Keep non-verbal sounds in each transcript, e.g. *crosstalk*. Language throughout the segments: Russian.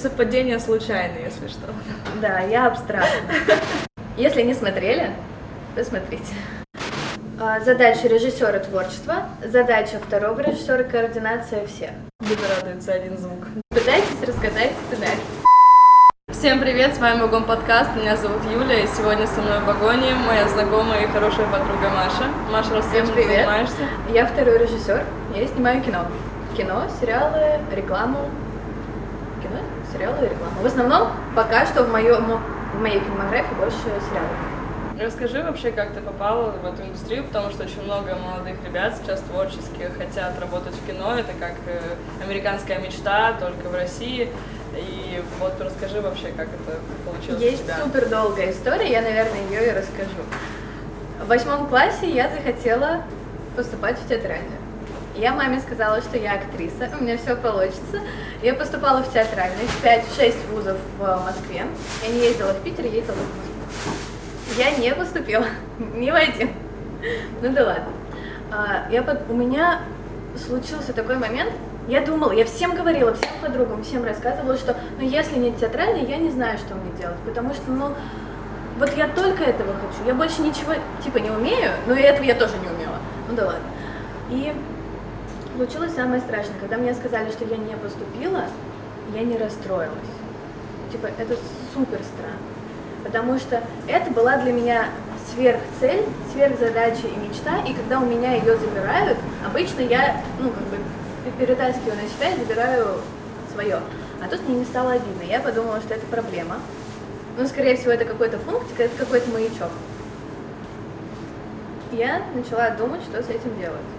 Совпадения случайны, если что. Да, я абстракт. Если не смотрели, посмотрите. А, Задача режиссера творчества, задача второго режиссера координация всех. Буду радуется один звук. Пытайтесь рассказать сценарий. Всем привет, с вами Вагон Подкаст, меня зовут Юля, и сегодня со мной в вагоне моя знакомая и хорошая подруга Маша. Маша, расскажи, чем занимаешься? Я второй режиссер, я снимаю кино. Кино, сериалы, рекламу. Сериалы и рекламу. В основном пока что в, моем, в моей фильмографии больше сериалов. Расскажи вообще, как ты попала в эту индустрию, потому что очень много молодых ребят сейчас творческих хотят работать в кино, это как э, американская мечта, только в России. И вот расскажи вообще, как это получилось Есть супер долгая история, я, наверное, ее и расскажу. В восьмом классе я захотела поступать в театральную. Я маме сказала, что я актриса, у меня все получится. Я поступала в театральный, в 5-6 вузов в Москве. Я не ездила в Питер, ездила в Москву. Я не поступила, *laughs* ни в один. Ну да ладно. А, Я под- у меня случился такой момент, я думала, я всем говорила, всем подругам, всем рассказывала, что ну если не театральный, я не знаю, что мне делать, потому что, ну, вот я только этого хочу, я больше ничего, типа, не умею, но и этого я тоже не умела, ну да ладно. И случилось самое страшное, когда мне сказали, что я не поступила, я не расстроилась. Типа, это супер странно, потому что это была для меня сверхцель, сверхзадача и мечта, и когда у меня ее забирают, обычно я, ну, как бы, перетаскиваю на себя и забираю свое. А тут мне не стало обидно. Я подумала, что это проблема. Ну, скорее всего, это какой-то пунктик, это какой-то маячок. Я начала думать, что с этим делать.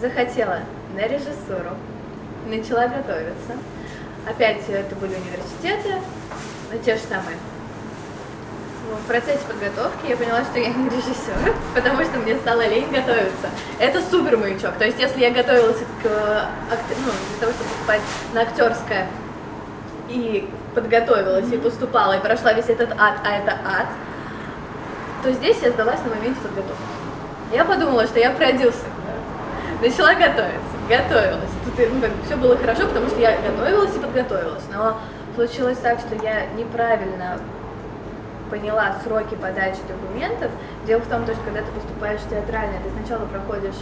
Захотела на режиссуру, начала готовиться. Опять это были университеты, ну, те же самые. Ну, В процессе подготовки я поняла, что я не режиссер, *laughs* потому что мне стало лень готовиться. Это супер маячок. То есть, если я готовилась к акте- ну, для того, чтобы поступать на актерское, и подготовилась, и поступала, и прошла весь этот ад, а это ад, то здесь я сдалась на моменте подготовки. Я подумала, что я продюсер. Начала готовиться, готовилась. Тут ну, как все было хорошо, потому что я готовилась и подготовилась. Но случилось так, что я неправильно поняла сроки подачи документов. Дело в том, что когда ты поступаешь в театральное, ты сначала проходишь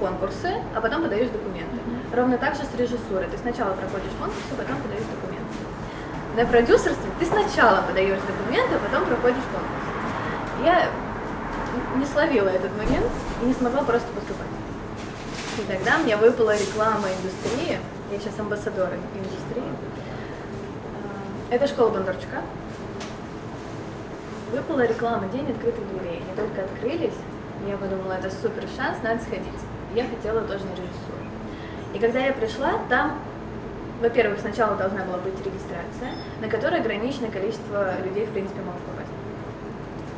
конкурсы, а потом подаешь документы. Ровно так же с режиссурой. Ты сначала проходишь конкурсы, а потом подаешь документы. На продюсерстве ты сначала подаешь документы, а потом проходишь конкурс. Я не словила этот момент и не смогла просто поступать. И тогда мне выпала реклама индустрии. Я сейчас амбассадор индустрии. А, Это школа Бондарчука. Выпала реклама День открытых дверей. Они только открылись. Я подумала, это супер шанс, надо сходить. Я хотела тоже на режиссуру. И когда я пришла, там, во-первых, сначала должна была быть регистрация, на которой ограниченное количество людей, в принципе, могут попасть.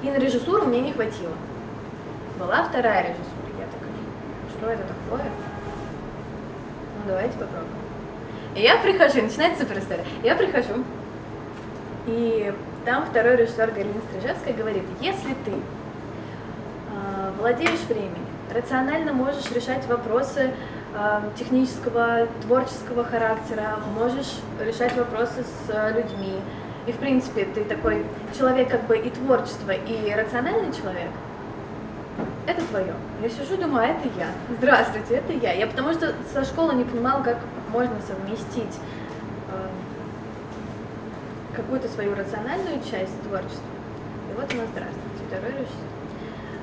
И на режиссуру мне не хватило. Была вторая режиссура. Я такая, что это такое? Ну, давайте попробуем. И я прихожу, начинается супер история. Я прихожу, и там второй режиссер Галина Стрижевская говорит, если ты а, владеешь временем, рационально можешь решать вопросы а, технического, творческого характера, можешь решать вопросы с а, людьми, и в принципе ты такой человек как бы и творчество, и рациональный человек, это твое. Я сижу, думаю, а это я. Здравствуйте, это я. Я потому что со школы не понимала, как можно совместить э, какую-то свою рациональную часть с творчеством. И вот у нас здравствуйте, второй режиссер.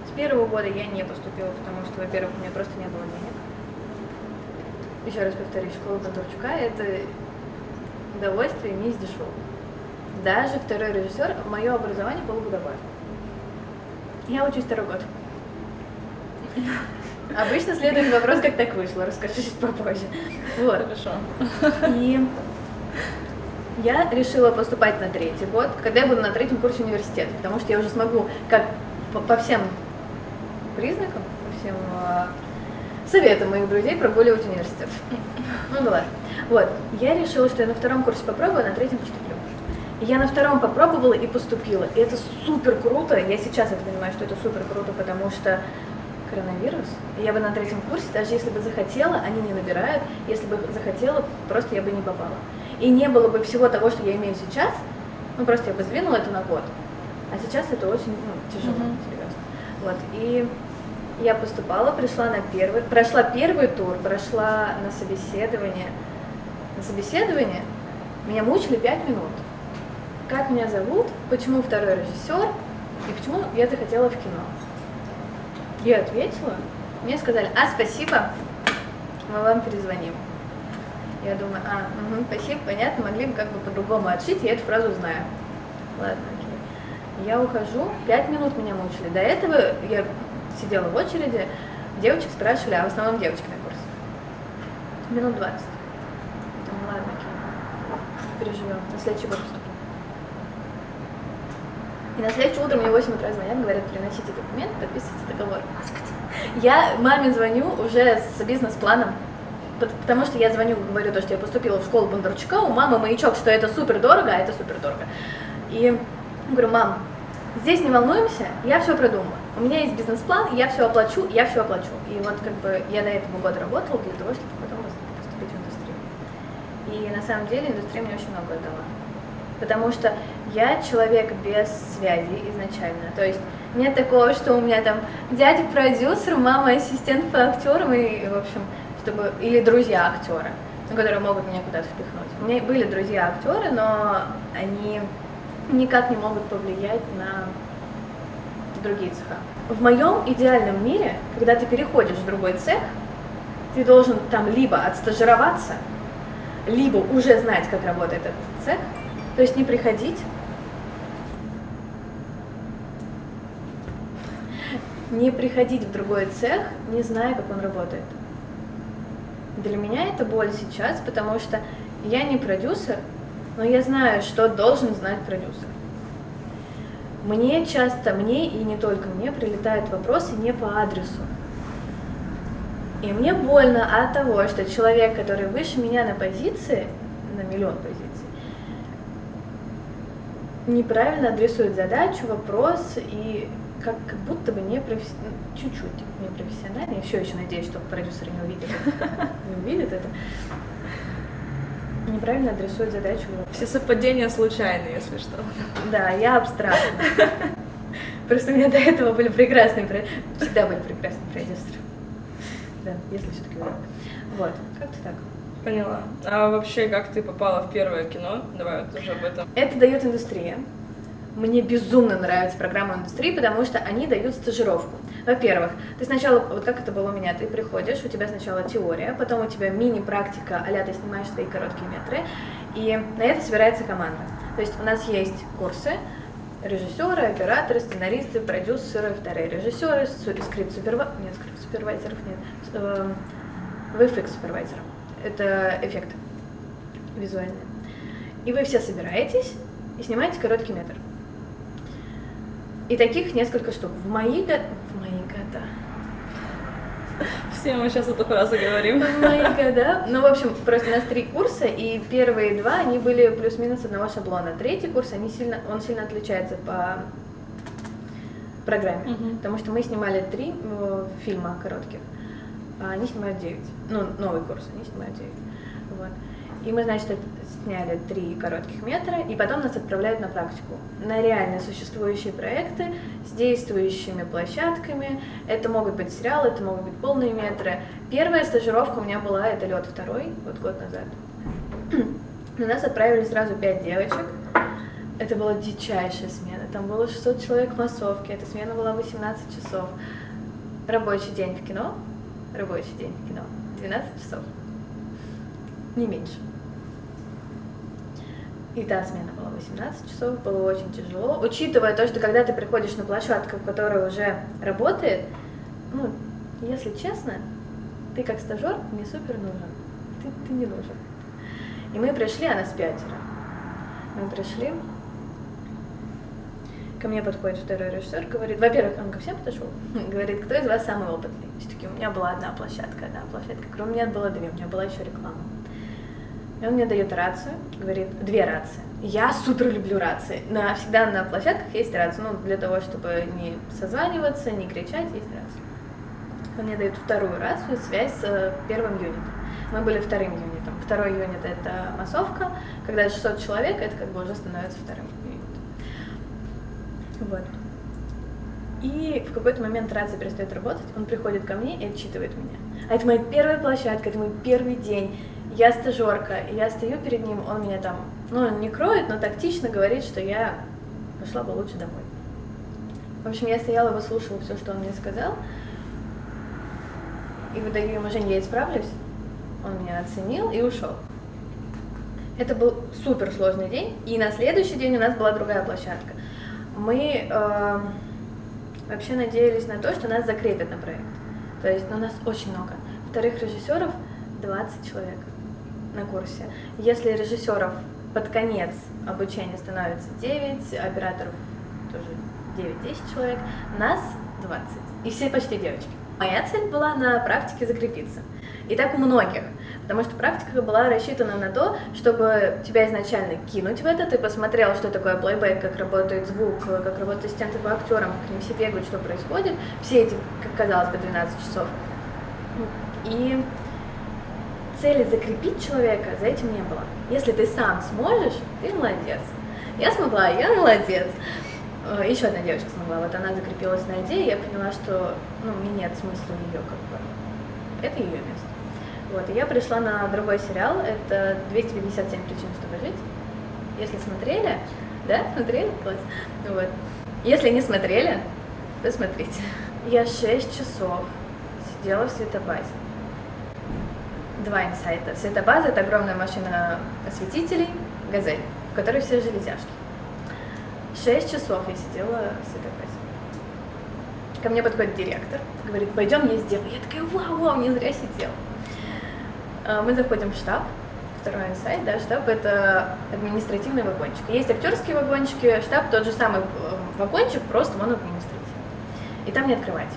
С первого года я не поступила, потому что, во-первых, у меня просто не было денег. Еще раз повторюсь, школа Бондарчука – это удовольствие не из дешевого. Даже второй режиссер, мое образование полугодовое. Я учусь второй год. Обычно следует вопрос, как так вышло, расскажу чуть попозже. Вот. Хорошо. И я решила поступать на третий год, когда я буду на третьем курсе университета, потому что я уже смогу, как по, по всем признакам, по всем э, советам моих друзей прогуливать университет. Ну да ладно. Вот, я решила, что я на втором курсе попробую, а на третьем поступлю. И я на втором попробовала и поступила. И это супер круто. Я сейчас это понимаю, что это супер круто, потому что коронавирус, и я бы на третьем курсе, даже если бы захотела, они не набирают, если бы захотела, просто я бы не попала. И не было бы всего того, что я имею сейчас, ну просто я бы сдвинула это на год. А сейчас это очень ну, тяжело, mm-hmm. серьезно. Вот, и я поступала, пришла на первый, прошла первый тур, прошла на собеседование. На собеседование меня мучили пять минут. Как меня зовут, почему второй режиссер и почему я захотела в кино. Я ответила, мне сказали, а, спасибо, мы вам перезвоним. Я думаю, а, угу, спасибо, понятно, могли бы как бы по-другому отшить, я эту фразу знаю. Ладно, окей. Я ухожу, пять минут меня мучили. До этого я сидела в очереди, девочек спрашивали, а в основном девочки на курсе. Минут двадцать. Думаю, ладно, окей, переживем, на следующий поступлю. И на следующее утро мне в 8 утра звонят, говорят, приносите документы, подписывайте договор. Я маме звоню уже с бизнес-планом, потому что я звоню, говорю то, что я поступила в школу Бондарчука, у мамы маячок, что это супер дорого, а это супер дорого. И говорю, мам, здесь не волнуемся, я все продумала. У меня есть бизнес-план, я все оплачу, я все оплачу. И вот как бы я до этого года работала для того, чтобы потом поступить в индустрию. И на самом деле индустрия мне очень много дала потому что я человек без связи изначально. То есть нет такого, что у меня там дядя продюсер, мама ассистент по актерам и, в общем, чтобы или друзья актера, которые могут меня куда-то впихнуть. У меня были друзья актеры, но они никак не могут повлиять на другие цеха. В моем идеальном мире, когда ты переходишь в другой цех, ты должен там либо отстажироваться, либо уже знать, как работает этот цех, то есть не приходить, не приходить в другой цех, не зная, как он работает. Для меня это боль сейчас, потому что я не продюсер, но я знаю, что должен знать продюсер. Мне часто, мне и не только мне, прилетают вопросы не по адресу. И мне больно от того, что человек, который выше меня на позиции, на миллион позиций, неправильно адресует задачу, вопрос и как, как будто бы не профессионально, ну, чуть-чуть не профессионально. Я все еще надеюсь, что продюсеры не увидят, *laughs* не увидят это. Неправильно адресует задачу. Все совпадения случайны, если что. Да, я абстрактна. Просто у меня до этого были прекрасные, всегда были прекрасные продюсеры. Да, если все-таки Вот, как-то так. Поняла. А вообще, как ты попала в первое кино? Давай вот уже об этом. Это дает индустрия. Мне безумно нравится программа индустрии, потому что они дают стажировку. Во-первых, ты сначала, вот как это было у меня, ты приходишь, у тебя сначала теория, потом у тебя мини-практика, а ты снимаешь свои короткие метры, и на это собирается команда. То есть у нас есть курсы, режиссеры, операторы, сценаристы, продюсеры, вторые режиссеры, скрипт-супервайзеров, нет, скрипт-супервайзеров нет, VFX-супервайзеров это эффект визуальный. И вы все собираетесь и снимаете короткий метр. И таких несколько штук. В мои, го... в мои года. Все мы сейчас эту фразу говорим. В мои года. Ну, в общем, просто у нас три курса, и первые два, они были плюс-минус одного шаблона. Третий курс, они сильно, он сильно отличается по программе. Угу. Потому что мы снимали три э, фильма коротких они снимают 9. Ну, новый курс, они снимают 9. Вот. И мы, значит, сняли три коротких метра, и потом нас отправляют на практику, на реально существующие проекты с действующими площадками. Это могут быть сериалы, это могут быть полные метры. Первая стажировка у меня была, это лед второй, вот год назад. *clears throat* На нас отправили сразу пять девочек. Это была дичайшая смена. Там было 600 человек в массовке, эта смена была 18 часов. Рабочий день в кино, рабочий день кино. 12 часов. Не меньше. И та смена была 18 часов, было очень тяжело. Учитывая то, что когда ты приходишь на площадку, которая уже работает, ну, если честно, ты как стажер не супер нужен. Ты, ты не нужен. И мы пришли, а нас пятеро. Мы пришли, ко мне подходит второй режиссер, говорит, во-первых, он ко всем подошел, *laughs* говорит, кто из вас самый опытный? Все-таки у меня была одна площадка, одна площадка, кроме меня было две, у меня была еще реклама. И он мне дает рацию, говорит, две рации. Я супер люблю рации. На, всегда на площадках есть рация, ну, для того, чтобы не созваниваться, не кричать, есть рация. Он мне дает вторую рацию, связь с э, первым юнитом. Мы были вторым юнитом. Второй юнит — это массовка. Когда 600 человек, это как бы уже становится вторым. Вот. И в какой-то момент рация перестает работать, он приходит ко мне и отчитывает меня. А это моя первая площадка, это мой первый день. Я стажерка, я стою перед ним, он меня там, ну, не кроет, но тактично говорит, что я пошла бы лучше домой. В общем, я стояла, выслушивала все, что он мне сказал, и выдаю ему, Жень, я исправлюсь. Он меня оценил и ушел. Это был супер сложный день, и на следующий день у нас была другая площадка. Мы э, вообще надеялись на то, что нас закрепят на проект. То есть ну, нас очень много. Вторых режиссеров 20 человек на курсе. Если режиссеров под конец обучения становится 9, операторов тоже 9-10 человек, нас 20. И все почти девочки. Моя цель была на практике закрепиться. И так у многих. Потому что практика была рассчитана на то, чтобы тебя изначально кинуть в это, ты посмотрел, что такое плейбэк, как работает звук, как работают ассистенты по актерам, как они все бегают, что происходит. Все эти, как казалось бы, 12 часов. И цели закрепить человека за этим не было. Если ты сам сможешь, ты молодец. Я смогла, я молодец. Э, Еще одна девочка смогла, вот она закрепилась на идее, я поняла, что ну, нет смысла ее как бы. Это ее место. Вот, и я пришла на другой сериал, это 257 причин, чтобы жить. Если смотрели, да, смотрели? Класс. Вот. Если не смотрели, посмотрите. Я 6 часов сидела в светобазе. Два инсайта. Светобаза — это огромная машина осветителей, газель, в которой все железяшки. Шесть часов я сидела в светобазе. Ко мне подходит директор, говорит, пойдем я сделаю. Я такая, вау, вау, не зря сидела. А, мы заходим в штаб, второй инсайт, да, штаб это административный вагончик. Есть актерские вагончики, штаб тот же самый э, вагончик, просто он административный. И там не открывать.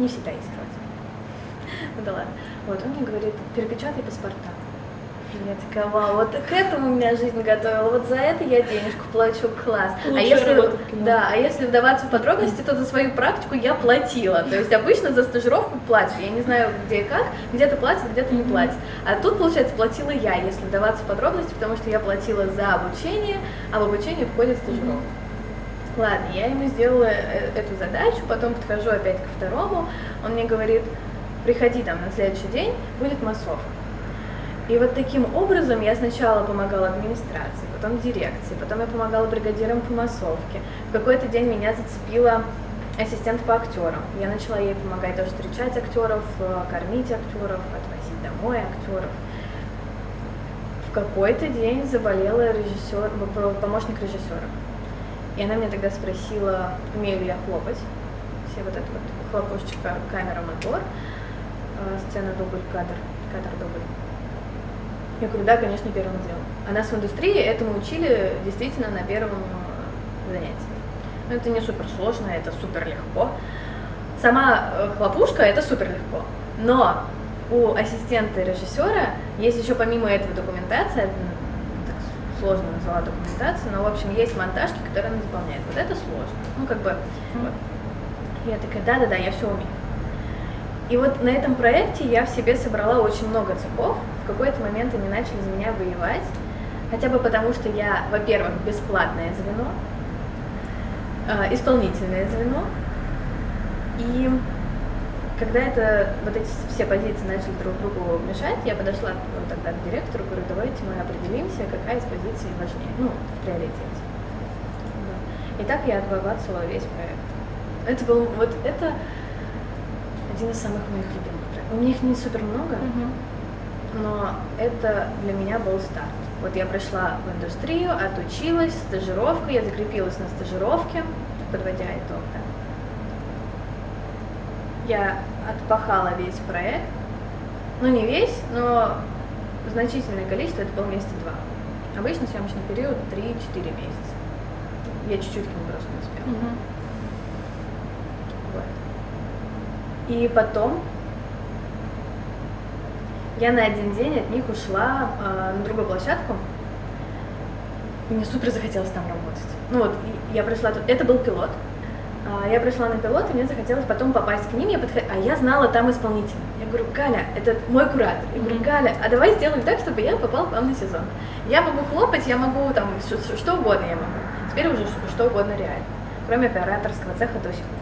Не всегда есть кровать. *laughs* Ну да ладно. Вот, он мне говорит, перепечатай паспорта. Я такая, вау, вот к этому меня жизнь готовила, вот за это я денежку плачу, класс. а если, да, а если вдаваться в подробности, то за свою практику я платила. То есть обычно за стажировку платят, я не знаю где и как, где-то платят, где-то не платят. А тут, получается, платила я, если вдаваться в подробности, потому что я платила за обучение, а в обучение входит стажировка. Ладно, я ему сделала э, эту задачу, потом подхожу опять ко второму, он мне говорит, приходи там на следующий день, будет массовка. И вот таким образом я сначала помогала администрации, потом дирекции, потом я помогала бригадирам по массовке. В какой-то день меня зацепила ассистент по актерам. Я начала ей помогать тоже встречать актеров, э, кормить актеров, отвозить домой актеров. В какой-то день заболела режиссер, помощник режиссера. И она меня тогда спросила, умею ли я хлопать. Все вот это вот хлопушечка, камера, мотор, э, сцена, дубль, кадр, кадр, дубль. Я говорю, да, конечно, первым делом. А нас в индустрии этому учили действительно на первом э, занятии. Ну, это не супер сложно, это супер легко. Сама э, хлопушка это супер легко. Но у ассистента режиссера есть еще помимо этого документация, сложно назвала документация, но в общем есть монтажки, которые она заполняет. Вот это сложно. Ну, как бы, вот. Я такая, да-да-да, я все умею. И вот на этом проекте я в себе собрала очень много цепов. В какой-то момент они начали за меня воевать. Хотя бы потому, что я, во-первых, бесплатное звено, э, исполнительное звено. И когда это, вот эти все позиции начали друг другу мешать, я подошла ну, тогда к директору, говорю, давайте мы определимся, какая из позиций важнее, ну, в приоритете. Да. И так я отбабацала весь проект. Это был, вот это один из самых моих любимых проектов. У меня их не супер много, но это для меня был старт. Вот я пришла в индустрию, отучилась, стажировка, я закрепилась на стажировке, подводя итог, да. Я отпахала весь проект, ну не весь, но значительное количество, это был месяца два. Обычно съемочный период 3-4 месяца. Я чуть-чуть к нему просто не успела. Вот. И потом я на один день от них ушла э, на другую площадку. И мне супер захотелось там работать. Ну вот, я пришла тут. Это был пилот. А, я пришла на пилот, и мне захотелось потом попасть к ним, я подход... а я знала там исполнителя. Я говорю, Галя, это мой куратор. Я говорю, Галя, а давай сделаем так, чтобы я попал к вам на сезон. Я могу хлопать, я могу там что, что угодно я могу. Теперь уже что, что угодно реально. Кроме операторского цеха до сих пор.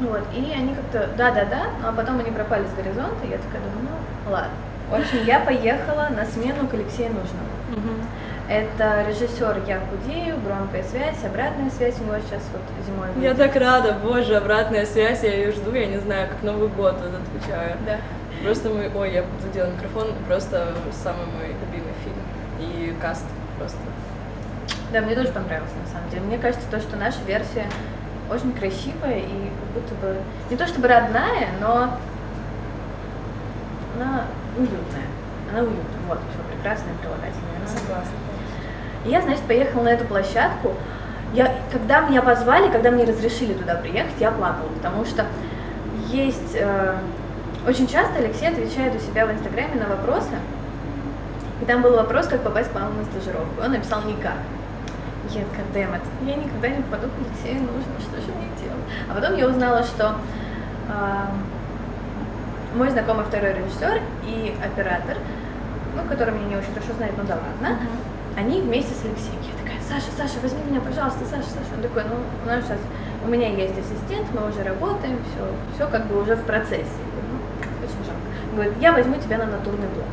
Вот, и они как-то, да-да-да, ну, а потом они пропали с горизонта, и я такая думаю, ну, ладно. В общем, я поехала на смену к Алексею Нужному. Это режиссер Я худею, громкая связь, обратная связь у него сейчас вот зимой. Я так рада, боже, обратная связь, я ее жду, я не знаю, как Новый год вот отвечаю. Да. Просто мы, ой, я задела микрофон, просто самый мой любимый фильм и каст просто. Да, мне тоже понравилось на самом деле. Мне кажется, то, что наша версия очень красивая и как будто бы не то чтобы родная, но она уютная. Она уютная. Вот, все прекрасное прилагательное. Согласна. И я, значит, поехала на эту площадку. Я, когда меня позвали, когда мне разрешили туда приехать, я плакала, потому что есть... Э, очень часто Алексей отвечает у себя в Инстаграме на вопросы, и там был вопрос, как попасть к вам на стажировку. Он написал никак. Я такая, я никогда не попаду к Алексею, нужно, что же мне делать? А потом я узнала, что э, мой знакомый второй режиссер и оператор, ну, который меня не очень хорошо знает, ну да ладно, uh-huh. они вместе с Алексеем. Я такая, Саша, Саша, возьми меня, пожалуйста, Саша, Саша. Он такой, ну, у нас сейчас, у меня есть ассистент, мы уже работаем, все, все как бы уже в процессе. Ну, очень жалко. Говорит, я возьму тебя на натурный блок.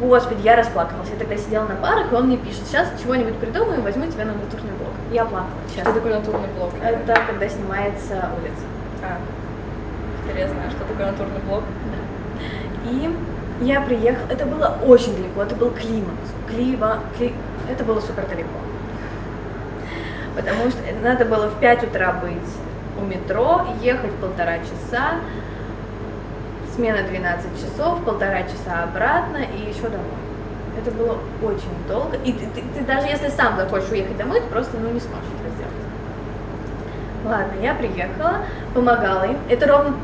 Господи, я расплакалась. Я тогда сидела на парах, и он мне пишет, сейчас чего-нибудь придумаем, возьму тебя на натурный блок. Я плакала. Сейчас. Что такое натурный блок? Это когда снимается улица. А, интересно, что такое натурный блок? Да. И я приехала, это было очень далеко, это был климакс. Клива, кли... Это было супер далеко. Потому что надо было в 5 утра быть у метро, ехать полтора часа, смена 12 часов, полтора часа обратно и еще домой. Это было очень долго. И ты, ты, ты даже если сам захочешь уехать домой, ты просто ну, не сможешь это сделать. Ладно, я приехала, помогала им. Это ровно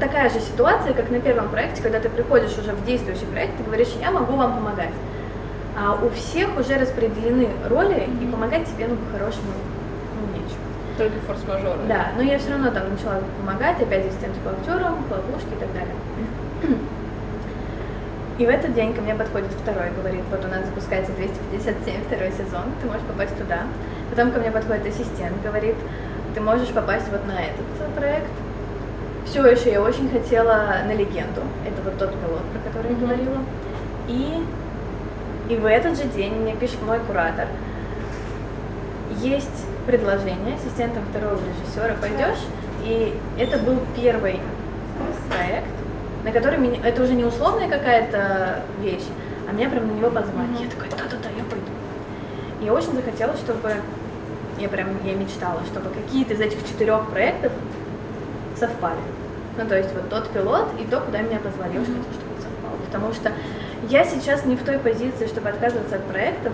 такая же ситуация, как на первом проекте, когда ты приходишь уже в действующий проект, ты говоришь, я могу вам помогать. А у всех уже распределены роли, и помогать тебе, ну, по-хорошему. Только форс-мажоры. Да, но я все равно там начала помогать, опять ассистент по актерам, по ловушке и так далее. *clears throat* И в этот день ко мне подходит второй, говорит, вот у нас запускается 257 второй сезон, ты можешь попасть туда. Потом ко мне подходит ассистент, говорит, ты можешь попасть вот на этот проект. Все еще я очень хотела на легенду. Это вот тот пилот, про который я говорила. И, и в этот же день мне пишет мой куратор. Есть предложение ассистентом второго режиссера, пойдешь? И это был первый проект, на который меня, это уже не условная какая-то вещь, а меня прям на него позвали. Mm-hmm. Я такая, да-да-да, я пойду. Я очень захотела, чтобы, я прям, я мечтала, чтобы какие-то из этих четырех проектов совпали. Ну, то есть вот тот пилот и то, куда меня позвали. Я очень хотела, чтобы это совпало. Потому что я сейчас не в той позиции, чтобы отказываться от проектов,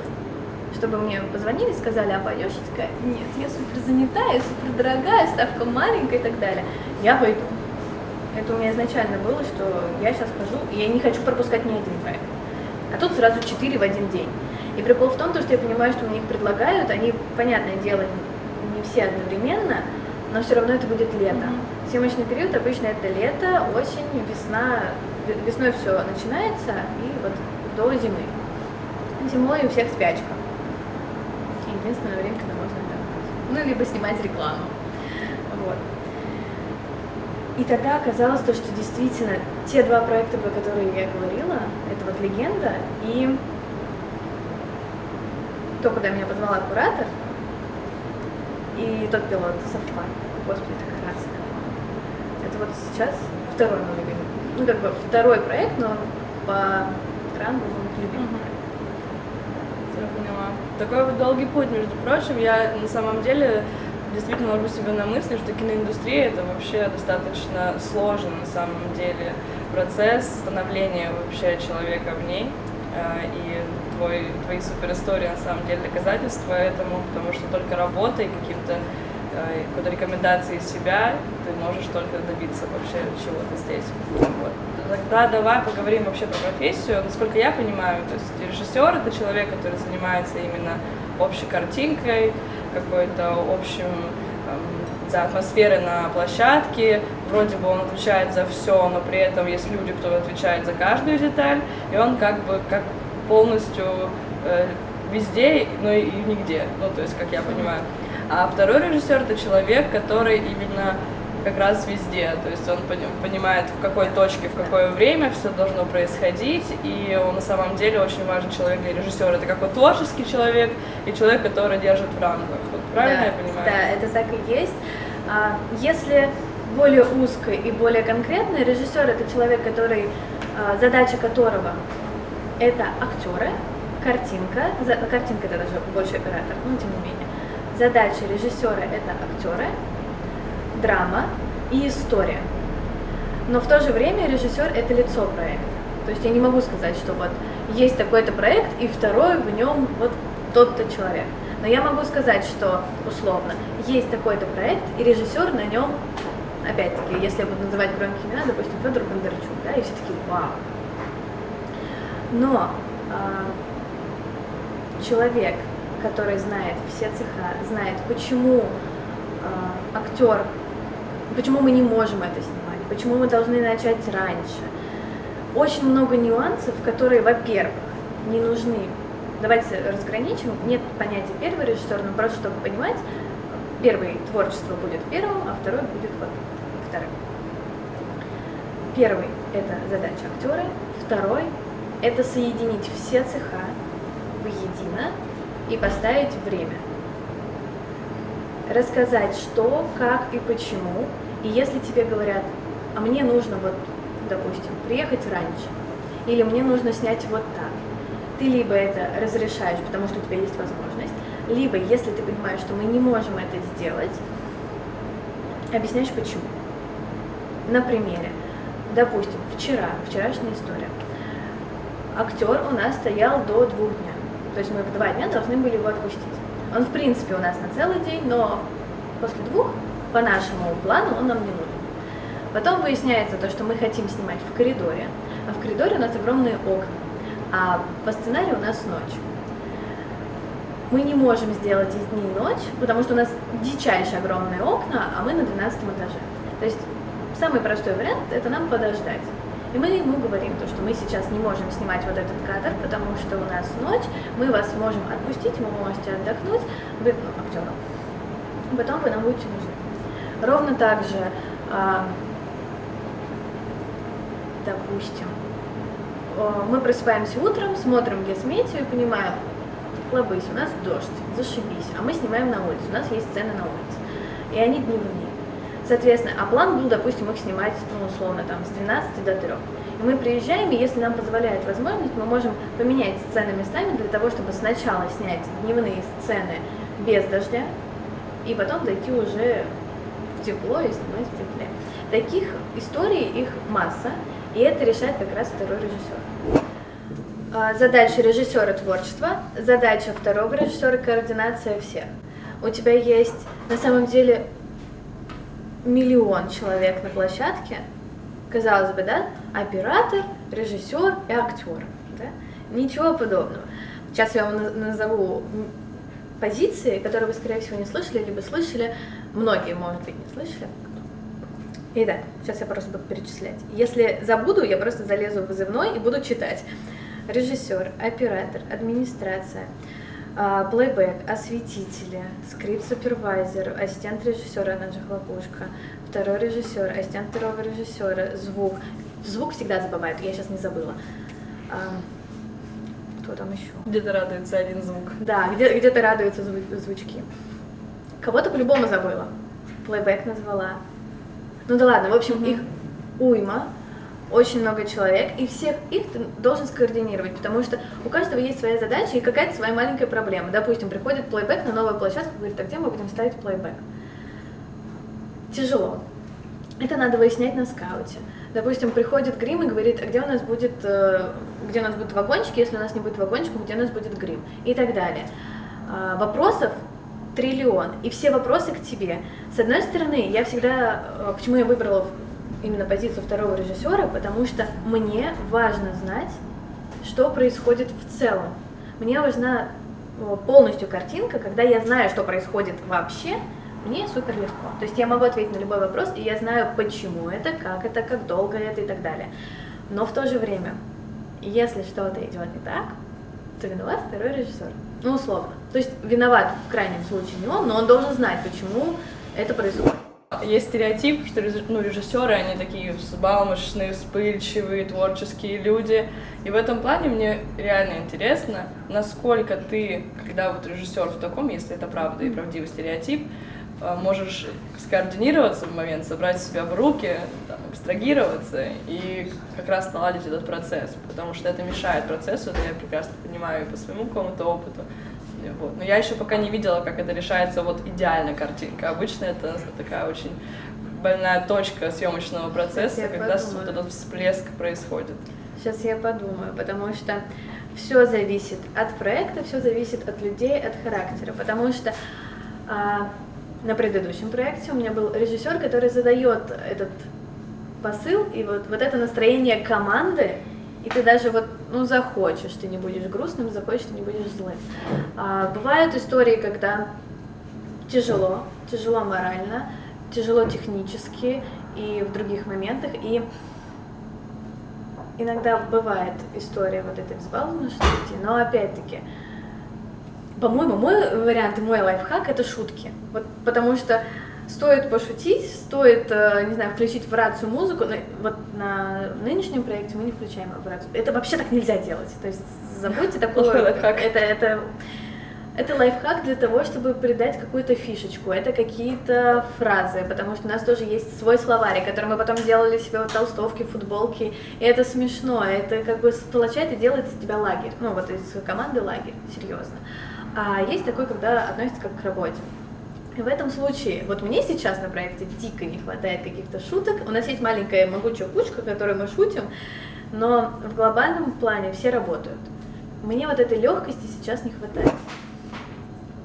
чтобы мне позвонили, сказали, а пойдешь? Я такая, нет, я супер занята, я супер дорогая, ставка маленькая и так далее. Я пойду. Это у меня изначально было, что я сейчас хожу, и я не хочу пропускать ни один проект. А тут сразу четыре в один день. И прикол в том, что я понимаю, что мне их предлагают, они, понятное дело, не все одновременно, но все равно это будет лето. Mm-hmm. Съемочный период обычно это лето, осень, весна. Весной все начинается, и вот до зимы. Зимой у всех спячка единственное время, когда можно отдохнуть. Ну, либо снимать рекламу. Вот. И тогда оказалось то, что действительно те два проекта, про которые я говорила, это вот «Легенда» и то, куда меня позвала куратор, и тот пилот совпали. Господи, как раз Это вот сейчас второй мой любимый. Ну, как бы второй проект, но по рангу мой любимый проект такой вот долгий путь, между прочим. Я на самом деле действительно ловлю себя на мысли, что киноиндустрия это вообще достаточно сложный на самом деле процесс становления вообще человека в ней. А, и твой, твои суперистории на самом деле доказательства этому, потому что только работой каким-то а, какой-то рекомендацией себя ты можешь только добиться вообще чего-то здесь. Тогда давай поговорим вообще про профессию. Насколько я понимаю, то есть режиссер это человек, который занимается именно общей картинкой, какой-то общим эм, за атмосферой на площадке, вроде бы он отвечает за все, но при этом есть люди, кто отвечает за каждую деталь, и он как бы как полностью э, везде, но и нигде, ну то есть, как я понимаю. А второй режиссер это человек, который именно как раз везде, то есть он понимает, в какой точке, в какое время все должно происходить, и он на самом деле очень важный человек для режиссера. Это как вот творческий человек и человек, который держит в рамках. Вот правильно да, я понимаю? Да, это так и есть. А, если более узко и более конкретно, режиссер это человек, который, а, задача которого это актеры, картинка, картинка это даже больше оператор, но тем не менее. Задача режиссера это актеры, драма и история. Но в то же время режиссер это лицо проекта. То есть я не могу сказать, что вот есть такой-то проект, и второй в нем вот тот-то человек. Но я могу сказать, что условно есть такой-то проект, и режиссер на нем, опять-таки, если я буду называть громкие имена, допустим, Федор Бондарчук, да, и все таки вау. Но э, человек, который знает все цеха, знает, почему э, актер почему мы не можем это снимать, почему мы должны начать раньше. Очень много нюансов, которые, во-первых, не нужны. Давайте разграничим. Нет понятия первый режиссер, но просто чтобы понимать, первый творчество будет первым, а второй будет вот вторым. Первый – это задача актера, второй – это соединить все цеха воедино и поставить время – рассказать, что, как и почему. И если тебе говорят, а мне нужно вот, допустим, приехать раньше, или мне нужно снять вот так, ты либо это разрешаешь, потому что у тебя есть возможность, либо, если ты понимаешь, что мы не можем это сделать, объясняешь почему. На примере, допустим, вчера, вчерашняя история. Актер у нас стоял до двух дня. То есть мы в два дня должны были его отпустить. Он, в принципе, у нас на целый день, но после двух, по нашему плану, он нам не нужен. Потом выясняется то, что мы хотим снимать в коридоре, а в коридоре у нас огромные окна, а по сценарию у нас ночь. Мы не можем сделать из дней ночь, потому что у нас дичайшие огромные окна, а мы на 12 этаже. То есть самый простой вариант – это нам подождать. И мы ему говорим, то, что мы сейчас не можем снимать вот этот кадр, потому что у нас ночь, мы вас можем отпустить, вы можете отдохнуть, вы, ну, актеру. Потом вы нам будете нужны. Ровно так же, а, допустим, мы просыпаемся утром, смотрим гесметию и понимаем, лобысь, у нас дождь, зашибись, а мы снимаем на улице, у нас есть сцены на улице, и они дневные. Соответственно, а план был, допустим, их снимать, ну, условно, там, с 12 до 3. И мы приезжаем, и если нам позволяет возможность, мы можем поменять сцены местами для того, чтобы сначала снять дневные сцены без дождя, и потом дойти уже в тепло и снимать в тепле. Таких историй их масса, и это решает как раз второй режиссер. А, задача режиссера творчества, задача второго режиссера координация всех. У тебя есть на самом деле миллион человек на площадке, казалось бы, да, оператор, режиссер и актер. Да? Ничего подобного. Сейчас я вам назову позиции, которые вы, скорее всего, не слышали, либо слышали, многие, может быть, не слышали. И да, сейчас я просто буду перечислять. Если забуду, я просто залезу в вызывной и буду читать. Режиссер, оператор, администрация, плейбэк, осветители, скрипт-супервайзер, ассистент режиссера, же хлопушка, второй режиссер, ассистент второго режиссера, звук. Звук всегда забывают, я сейчас не забыла. А, кто там еще? Где-то радуется один звук. Да, где- где-то радуются зву- звучки. Кого-то по-любому забыла. Плейбэк назвала. Ну да ладно, в общем, mm-hmm. их уйма очень много человек, и всех их ты должен скоординировать, потому что у каждого есть своя задача и какая-то своя маленькая проблема. Допустим, приходит плейбэк на новую площадку, говорит, а где мы будем ставить плейбэк? Тяжело. Это надо выяснять на скауте. Допустим, приходит грим и говорит, а где у нас будет, э, где у нас будут вагончики, если у нас не будет вагончиков, где у нас будет грим и так далее. А, вопросов триллион, и все вопросы к тебе. С одной стороны, я всегда, э, почему я выбрала именно позицию второго режиссера, потому что мне важно знать, что происходит в целом. Мне важна полностью картинка, когда я знаю, что происходит вообще, мне супер легко. То есть я могу ответить на любой вопрос, и я знаю, почему это, как это, как долго это и так далее. Но в то же время, если что-то идет не так, то виноват второй режиссер. Ну, условно. То есть виноват в крайнем случае не он, но он должен знать, почему это происходит. Есть стереотип, что ну, режиссеры, они такие взбалмошные, вспыльчивые, творческие люди. И в этом плане мне реально интересно, насколько ты, когда вот режиссер в таком, если это правда и правдивый стереотип, э, можешь скоординироваться в момент, собрать себя в руки, там, абстрагироваться и как раз наладить этот процесс, потому что это мешает процессу, это я прекрасно понимаю и по своему какому-то опыту. Вот. Но я еще пока не видела, как это решается вот идеально картинка. Обычно это такая очень больная точка съемочного процесса, когда подумаю. вот этот всплеск происходит. Сейчас я подумаю, потому что все зависит от проекта, все зависит от людей, от характера, потому что а, на предыдущем проекте у меня был режиссер, который задает этот посыл и вот, вот это настроение команды, и ты даже вот, ну, захочешь, ты не будешь грустным, захочешь, ты не будешь злым. А, бывают истории, когда тяжело, тяжело морально, тяжело технически и в других моментах, и иногда бывает история вот этой взбалмошности, но опять-таки, по-моему, мой вариант и мой лайфхак — это шутки. Вот потому что стоит пошутить, стоит, э, не знаю, включить в рацию музыку. Но вот на нынешнем проекте мы не включаем в рацию. Это вообще так нельзя делать. То есть забудьте *laughs* такое. Это, это, это лайфхак для того, чтобы придать какую-то фишечку. Это какие-то фразы, потому что у нас тоже есть свой словарь, который мы потом делали себе вот толстовки, футболки. И это смешно. Это как бы сплочает и делает из тебя лагерь. Ну вот из команды лагерь, серьезно. А есть такой, когда относится как к работе. И в этом случае, вот мне сейчас на проекте дико не хватает каких-то шуток. У нас есть маленькая могучая кучка, которой мы шутим, но в глобальном плане все работают. Мне вот этой легкости сейчас не хватает.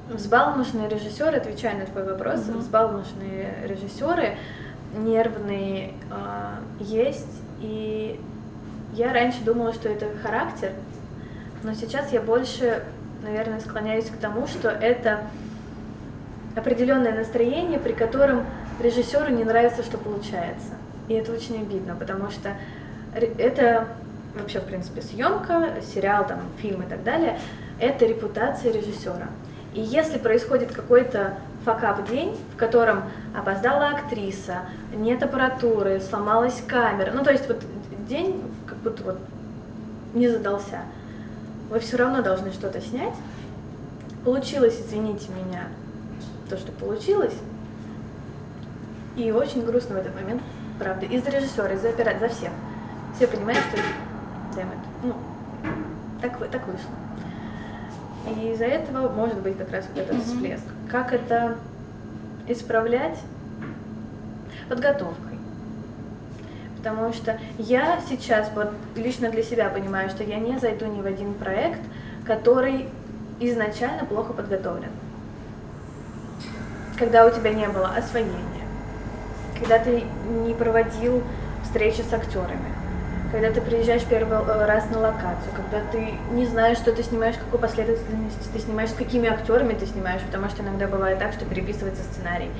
Взбалмошные режиссеры, отвечая на твой вопрос, mm-hmm. взбалмошные режиссеры, нервные э, есть, и я раньше думала, что это характер, но сейчас я больше, наверное, склоняюсь к тому, что это определенное настроение, при котором режиссеру не нравится, что получается. И это очень обидно, потому что это вообще, в принципе, съемка, сериал, там, фильм и так далее, это репутация режиссера. И если происходит какой-то факап день, в котором опоздала актриса, нет аппаратуры, сломалась камера, ну то есть вот день как будто вот не задался, вы все равно должны что-то снять. Получилось, извините меня, то, что получилось. И очень грустно в этот момент, правда, из режиссера, из оператора, за всех. Все понимают, что damn ну, так, так вышло. И из-за этого может быть как раз вот этот mm-hmm. всплеск. Как это исправлять? Подготовкой. Потому что я сейчас вот лично для себя понимаю, что я не зайду ни в один проект, который изначально плохо подготовлен когда у тебя не было освоения, когда ты не проводил встречи с актерами, когда ты приезжаешь первый э, раз на локацию, когда ты не знаешь, что ты снимаешь, какой последовательности ты снимаешь, с какими актерами ты снимаешь, потому что иногда бывает так, что переписывается сценарий.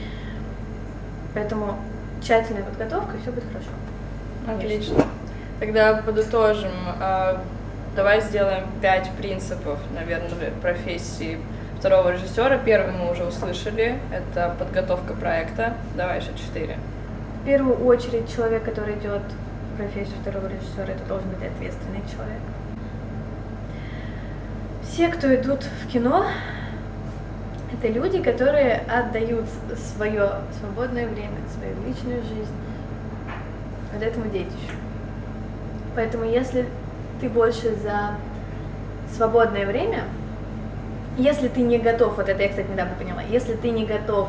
Поэтому тщательная подготовка, и все будет хорошо. Отлично. Тогда подытожим. А, давай сделаем пять принципов, наверное, профессии второго режиссера. Первый мы уже услышали, это подготовка проекта. Давай еще четыре. В первую очередь человек, который идет в профессию второго режиссера, это должен быть ответственный человек. Все, кто идут в кино, это люди, которые отдают свое свободное время, свою личную жизнь вот этому детищу. Поэтому если ты больше за свободное время, если ты не готов, вот это я, кстати, недавно поняла, если ты не готов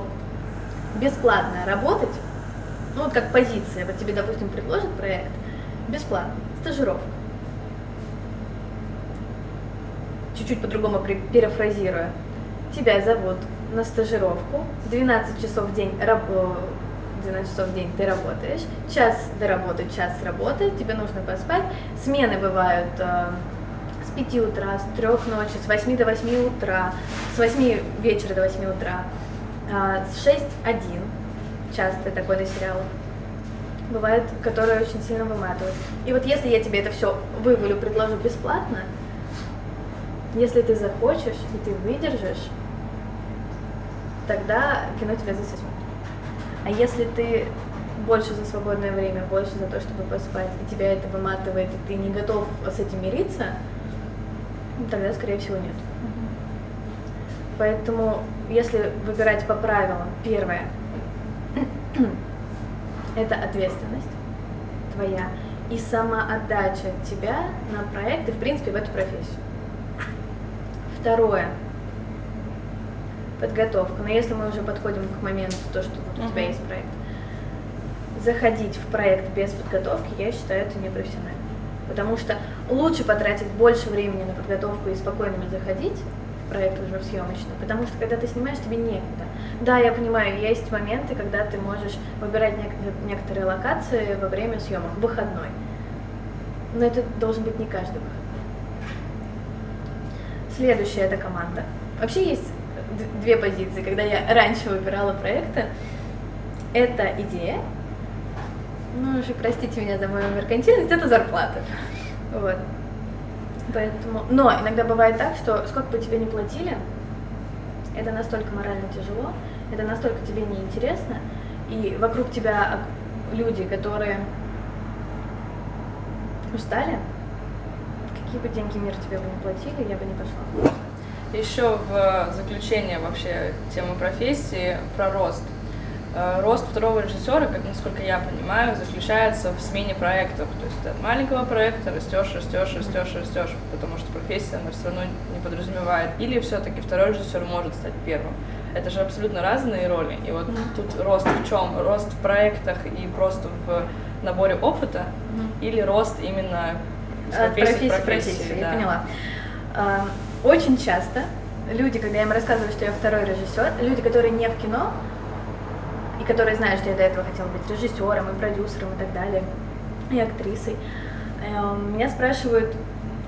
бесплатно работать, ну вот как позиция, вот тебе, допустим, предложат проект, бесплатно, стажировка. Чуть-чуть по-другому перефразируя. Тебя зовут на стажировку, 12 часов в день, 12 часов в день ты работаешь, час до работы, час с работы, тебе нужно поспать. Смены бывают э, 5 утра, с 3 ночи, с 8 до 8 утра, с 8 вечера до 8 утра. А, с 6.1 часто такой на сериалах. Бывает, которые очень сильно выматывают. И вот если я тебе это все вывалю, предложу бесплатно, если ты захочешь и ты выдержишь, тогда кино тебя засосет. А если ты больше за свободное время, больше за то, чтобы поспать, и тебя это выматывает, и ты не готов с этим мириться, тогда, скорее всего, нет. Поэтому, если выбирать по правилам, первое – это ответственность твоя и самоотдача тебя на проект и, в принципе, в эту профессию. Второе – подготовка. Но если мы уже подходим к моменту, то, что вот у тебя есть проект, заходить в проект без подготовки, я считаю, это непрофессионально. Потому что лучше потратить больше времени на подготовку и спокойно заходить в проект уже в съемочный, потому что когда ты снимаешь, тебе некогда. Да, я понимаю, есть моменты, когда ты можешь выбирать некоторые локации во время съемок, выходной. Но это должен быть не каждый выходной. Следующая это команда. Вообще есть две позиции, когда я раньше выбирала проекты. Это идея, ну уже простите меня за мою меркантильность, это зарплата. Вот. Поэтому, но иногда бывает так, что сколько бы тебе не платили, это настолько морально тяжело, это настолько тебе неинтересно, и вокруг тебя люди, которые устали, какие бы деньги мир тебе бы не платили, я бы не пошла. Еще в заключение вообще темы профессии про рост. Э, рост второго режиссера, как насколько я понимаю, заключается в смене проектов. То есть ты от маленького проекта растешь, растешь, растешь, растешь, потому что профессия, она все равно не подразумевает. Или все-таки второй режиссер может стать первым. Это же абсолютно разные роли. И вот mm-hmm. тут рост в чем? Рост в проектах и просто в наборе опыта, mm-hmm. или рост именно с профессии, профессии, профессии, да. я поняла. А, очень часто люди, когда я им рассказываю, что я второй режиссер, люди, которые не в кино, которые знают, что я до этого хотела быть режиссером и продюсером и так далее, и актрисой, эм, меня спрашивают,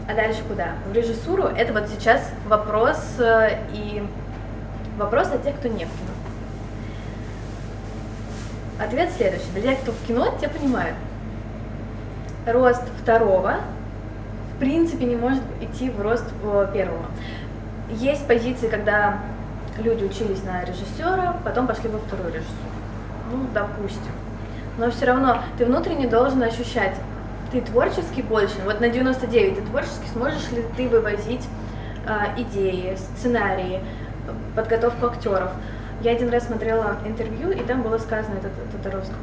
а дальше куда? В режиссуру это вот сейчас вопрос э, и вопрос от тех, кто не в кино. Ответ следующий. Для тех, кто в кино, те понимают. Рост второго в принципе не может идти в рост первого. Есть позиции, когда люди учились на режиссера, потом пошли во вторую режиссуру ну, допустим. Но все равно ты внутренне должен ощущать, ты творческий больше, вот на 99 ты творчески сможешь ли ты вывозить э, идеи, сценарии, подготовку актеров. Я один раз смотрела интервью, и там было сказано, это Татаровского,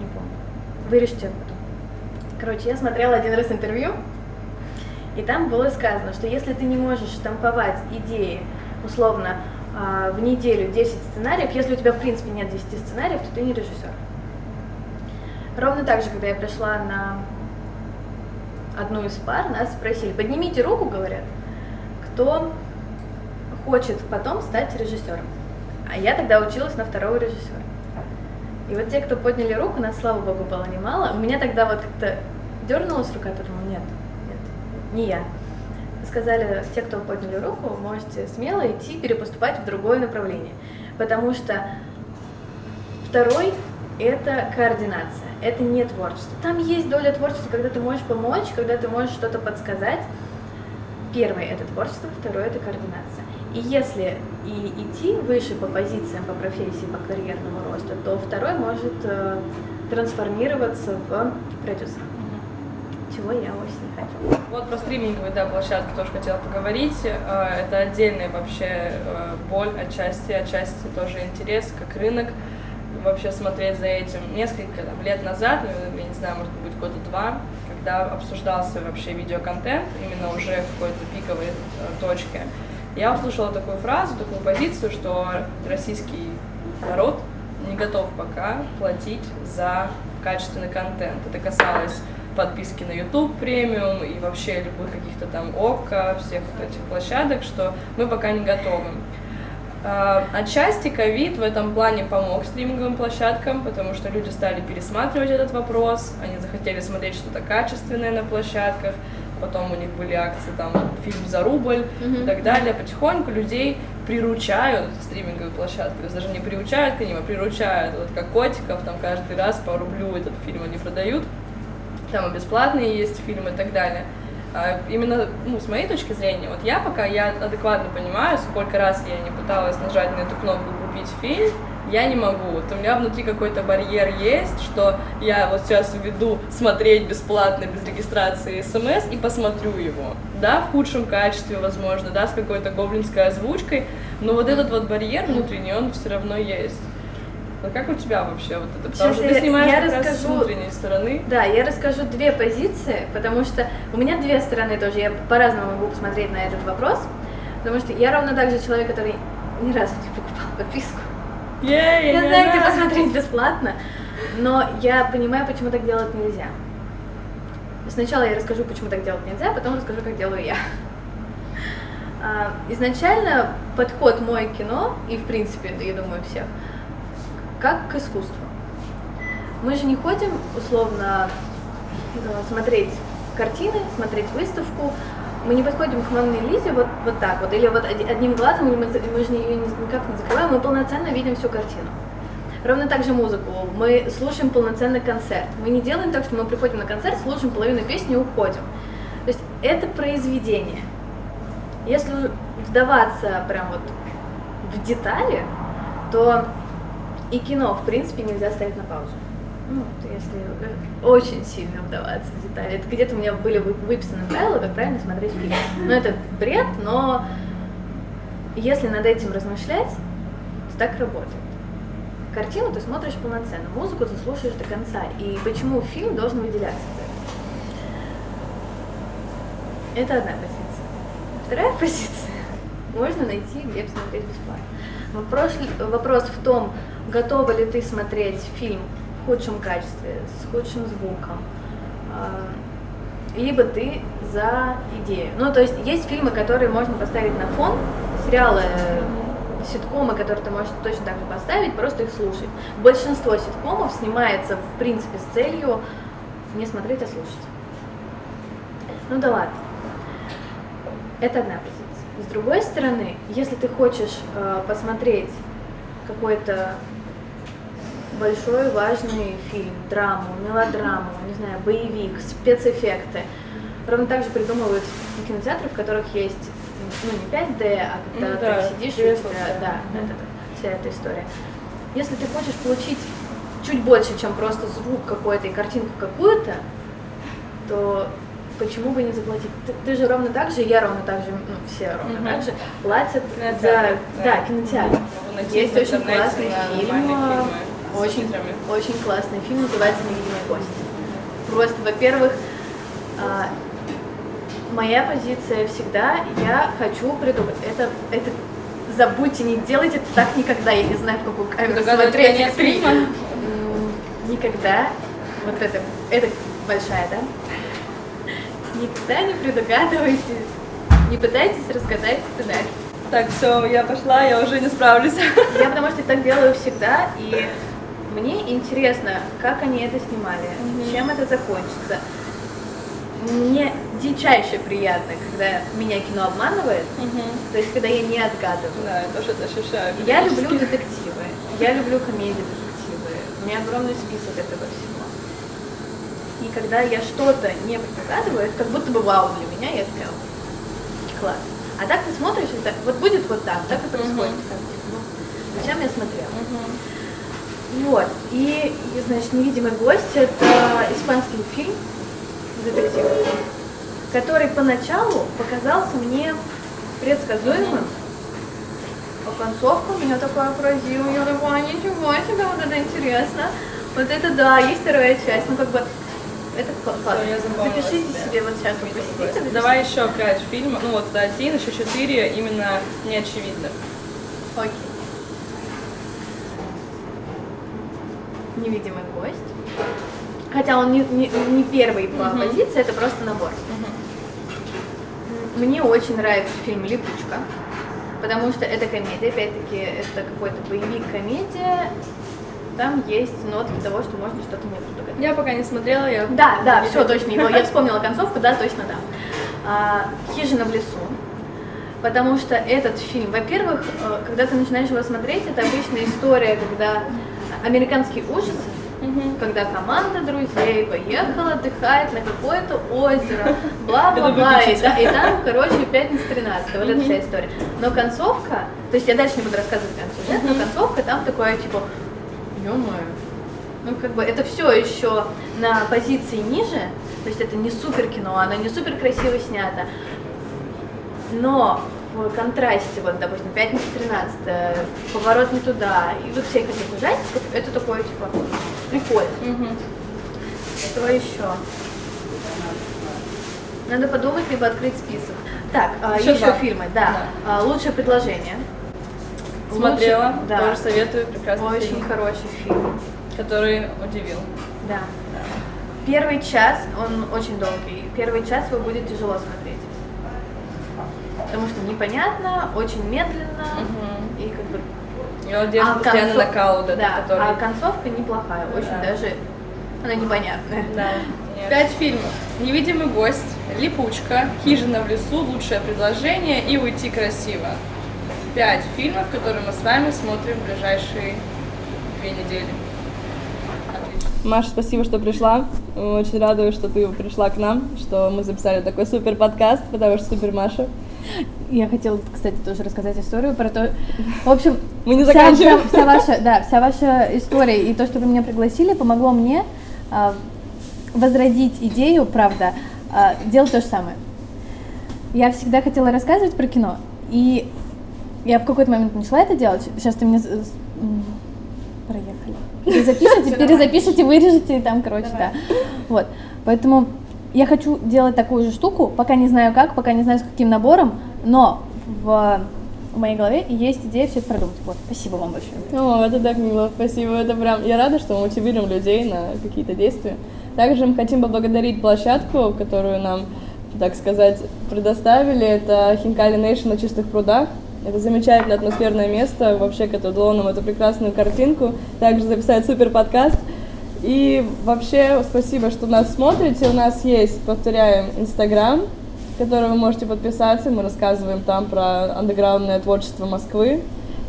не помню, вырежьте потом. Короче, я смотрела один раз интервью, и там было сказано, что если ты не можешь штамповать идеи, условно, в неделю 10 сценариев, если у тебя в принципе нет 10 сценариев, то ты не режиссер. Ровно так же, когда я пришла на одну из пар, нас спросили, поднимите руку, говорят, кто хочет потом стать режиссером. А я тогда училась на второго режиссера. И вот те, кто подняли руку, нас, слава богу, было немало. У меня тогда вот как-то дернулась рука, я думала, нет, нет, не я сказали, те, кто подняли руку, можете смело идти перепоступать в другое направление. Потому что второй – это координация, это не творчество. Там есть доля творчества, когда ты можешь помочь, когда ты можешь что-то подсказать. Первое – это творчество, второе – это координация. И если и идти выше по позициям, по профессии, по карьерному росту, то второй может э, трансформироваться в продюсера чего я очень хочу. Вот про стриминговые да, площадки тоже хотела поговорить. Э, это отдельная вообще э, боль отчасти, отчасти тоже интерес, как рынок вообще смотреть за этим. Несколько там, лет назад, ну, я не знаю, может быть, года два, когда обсуждался вообще видеоконтент, именно уже в какой-то пиковой э, точке, я услышала такую фразу, такую позицию, что российский народ не готов пока платить за качественный контент. Это касалось подписки на YouTube премиум и вообще любых каких-то там ОККО, всех вот этих площадок, что мы пока не готовы. А, отчасти ковид в этом плане помог стриминговым площадкам, потому что люди стали пересматривать этот вопрос, они захотели смотреть что-то качественное на площадках, потом у них были акции там фильм за рубль mm-hmm. и так далее. Потихоньку людей приручают стриминговые площадки, то есть даже не приучают к ним, а приручают, вот как котиков, там каждый раз по рублю этот фильм они продают, там бесплатные есть фильмы и так далее. А именно, ну, с моей точки зрения, вот я пока, я адекватно понимаю, сколько раз я не пыталась нажать на эту кнопку «Купить фильм», я не могу. Вот у меня внутри какой-то барьер есть, что я вот сейчас введу смотреть бесплатно, без регистрации смс и посмотрю его. Да, в худшем качестве, возможно, да, с какой-то гоблинской озвучкой, но вот этот вот барьер внутренний, он все равно есть. А как у тебя вообще вот это? Потому Сейчас что ты снимаешь я как раз расскажу. с внутренней стороны. Да, я расскажу две позиции, потому что у меня две стороны тоже. Я по-разному могу посмотреть на этот вопрос, потому что я ровно так же человек, который ни разу не покупал подписку. Ей, Я не знаю, где посмотреть бесплатно, но я понимаю, почему так делать нельзя. Сначала я расскажу, почему так делать нельзя, потом расскажу, как делаю я. А, Изначально подход мой кино, и в принципе, я думаю, всех, как к искусству. Мы же не ходим, условно, э, смотреть картины, смотреть выставку, мы не подходим к Монне Лизе вот, вот так вот, или вот одним глазом, или мы, мы же ее никак не закрываем, мы полноценно видим всю картину. Ровно так же музыку. Мы слушаем полноценный концерт. Мы не делаем так, что мы приходим на концерт, слушаем половину песни и уходим. То есть это произведение. Если вдаваться прям вот в детали, то и кино, в принципе, нельзя ставить на паузу. Ну, если э, очень сильно вдаваться в детали. Это где-то у меня были вы- выписаны правила, как правильно смотреть фильм. Ну, это бред, но если над этим размышлять, то так работает. Картину ты смотришь полноценно, музыку ты слушаешь до конца. И почему фильм должен выделяться? Это одна позиция. Вторая позиция. *laughs* Можно найти, где посмотреть бесплатно. Вопрос, вопрос в том, готова ли ты смотреть фильм в худшем качестве, с худшим звуком, а, либо ты за идею. Ну, то есть есть фильмы, которые можно поставить на фон, сериалы, ситкомы, которые ты можешь точно так же поставить, просто их слушать. Большинство ситкомов снимается, в принципе, с целью не смотреть, а слушать. Ну да ладно. Это одна позиция. С другой стороны, если ты хочешь э, посмотреть какой-то большой важный фильм, драму, мелодраму, не знаю, боевик, спецэффекты, ровно так же придумывают кинотеатры, в которых есть ну не 5D, а когда Ну ты да, сидишь, и у тебя- да. да, это, вся эта история. Если ты хочешь получить чуть больше, чем просто звук какой-то и картинку какую-то, то почему бы не заплатить? Ты, ты же ровно так же, я ровно так же, ну, все ровно Мгм. так же платят Кинотеатр, за... да. Да, кинотеатр. Найти Есть очень классный фильм, э, очень, очень классный фильм, называется «Невидимый гость». Просто, во-первых, а, моя позиция всегда, я хочу придумать, это, это забудьте, не делайте это так никогда, я не знаю, в какую камеру смотреть. Никогда, вот это, это большая, да? Никогда не предугадывайте, не пытайтесь разгадать сценарий. Так, все, я пошла, я уже не справлюсь. *laughs* Я потому что так делаю всегда, и мне интересно, как они это снимали, Мгм. чем это закончится. Мне дичайше приятно, когда меня кино обманывает, то есть когда я не отгадываю. Да, я тоже это ощущаю. Я люблю детективы, я люблю комедии детективы, у меня огромный список этого всего. И когда я что-то не предугадываю, это как будто бы вау для меня, я такая, класс. А так ты смотришь, так, вот будет вот так, так и происходит. Мгм. Так, ну, зачем я смотрела? Мгм. Вот, и, и, значит, «Невидимый гость» — это испанский фильм, детектив, который поначалу показался мне предсказуемым, а концовка меня такая поразила, я такая, ничего себе, вот это интересно, вот это да, есть вторая часть, ну как бы, это кла- классно. Запишите себе. вот сейчас, посидите, запишите. Давай еще пять фильмов, ну вот один, еще четыре, именно неочевидных. Окей. Невидимый гость. Хотя он не, не, не первый по Мгм. позиции, это просто набор. Мне очень нравится фильм «Липучка», потому что это комедия, опять-таки, это какой-то боевик-комедия. Там есть нотки того, что можно что-то не предугадать. Я пока не смотрела, я... Да, да, все точно, его, я *laughs* вспомнила концовку, да, точно да. А, Хижина в лесу. Потому что этот фильм, во-первых, э, когда ты начинаешь его смотреть, это обычная история, когда американский ужас, когда команда друзей поехала отдыхать на какое-то озеро, *laughs* бла-бла-бла, и, та- и там, короче, пятница 13 вот эта вся история. Но концовка, то есть я дальше не буду рассказывать сюжет, но концовка там такое, типа, ё-моё, ну, как бы это все еще на позиции ниже, то есть это не супер кино, оно не супер красиво снято, но в контрасте, вот, допустим, пятница 13 поворот не туда, и вот всех этих ужастиков, это такое, типа, прикольно. Мгм. Что еще? Надо подумать, либо открыть список. Так, а, Еще еще, два. фильмы, да. А, Лучшее предложение. Смотрела, Лучше- да. тоже советую, прекрасный Очень фильм, хороший фильм. который удивил. Да. Первый час, он очень долгий. Первый час его будет тяжело смотреть. Потому что непонятно, очень медленно Мгм. и как бы. Его держит постоянно концов- нокаут, да, который... а концовка неплохая, очень Да. даже она непонятная. Да. *laughs* Пять фильмов. Невидимый гость, Липучка, Хижина в лесу, лучшее предложение и уйти красиво. Пять фильмов, которые мы с вами смотрим в ближайшие две недели. Отлично. Маша, спасибо, что пришла. Мы Очень рада, что ты пришла к нам, что мы записали такой супер подкаст, потому что супер Маша. Я хотела, кстати, тоже рассказать историю про то. В общем, *laughs* Мы не вся- заканчиваем. Вся, вся ваша, да, вся ваша история и то, что вы меня пригласили, помогло мне а, возродить идею, правда, а, делать то же самое. Я всегда хотела рассказывать про кино, и я в какой-то момент начала это делать. Сейчас ты мне проехали. Перезапишите, перезапишите, вырежете, и там, короче, да. Вот. Поэтому я хочу делать такую же штуку, пока не знаю как, пока не знаю с каким набором, но в, в моей голове есть идея все это продумать. Вот, спасибо вам большое. О, это так мило, спасибо, это прям... Я рада, что мы мотивируем людей на какие-то действия. Также мы хотим поблагодарить площадку, которую нам, так сказать, предоставили. Это Хинкали Нейшн на чистых прудах. Это замечательное атмосферное место, вообще, которое дало нам эту прекрасную картинку. Также записать супер подкаст. И вообще, спасибо, что нас смотрите. У нас есть, повторяем, Инстаграм, который вы можете подписаться. Мы рассказываем там про андеграундное творчество Москвы.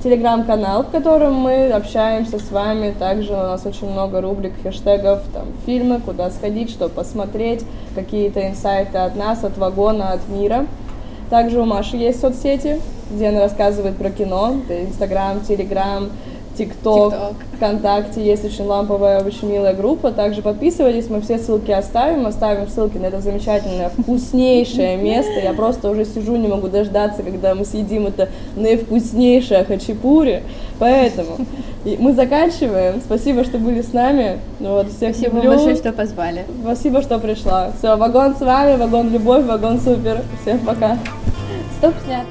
Телеграм-канал, в котором мы общаемся с вами. Также у нас очень много рубрик, хэштегов, там, фильмы, куда сходить, что посмотреть, какие-то инсайты от нас, от вагона, от мира. Также у Маши есть соцсети, где она рассказывает про кино. Инстаграм, Телеграм, ТикТок, ВКонтакте. Есть очень ламповая, очень милая группа. Также подписывайтесь, мы все ссылки оставим. Оставим ссылки на это замечательное, вкуснейшее *laughs* место. Я просто уже сижу, не могу дождаться, когда мы съедим это наивкуснейшее хачапури. Поэтому мы заканчиваем. Спасибо, что были с нами. Вот, всех Спасибо люблю. большое, что позвали. Спасибо, что пришла. Все, вагон с вами, вагон любовь, вагон супер. Всем пока. Стоп, снят.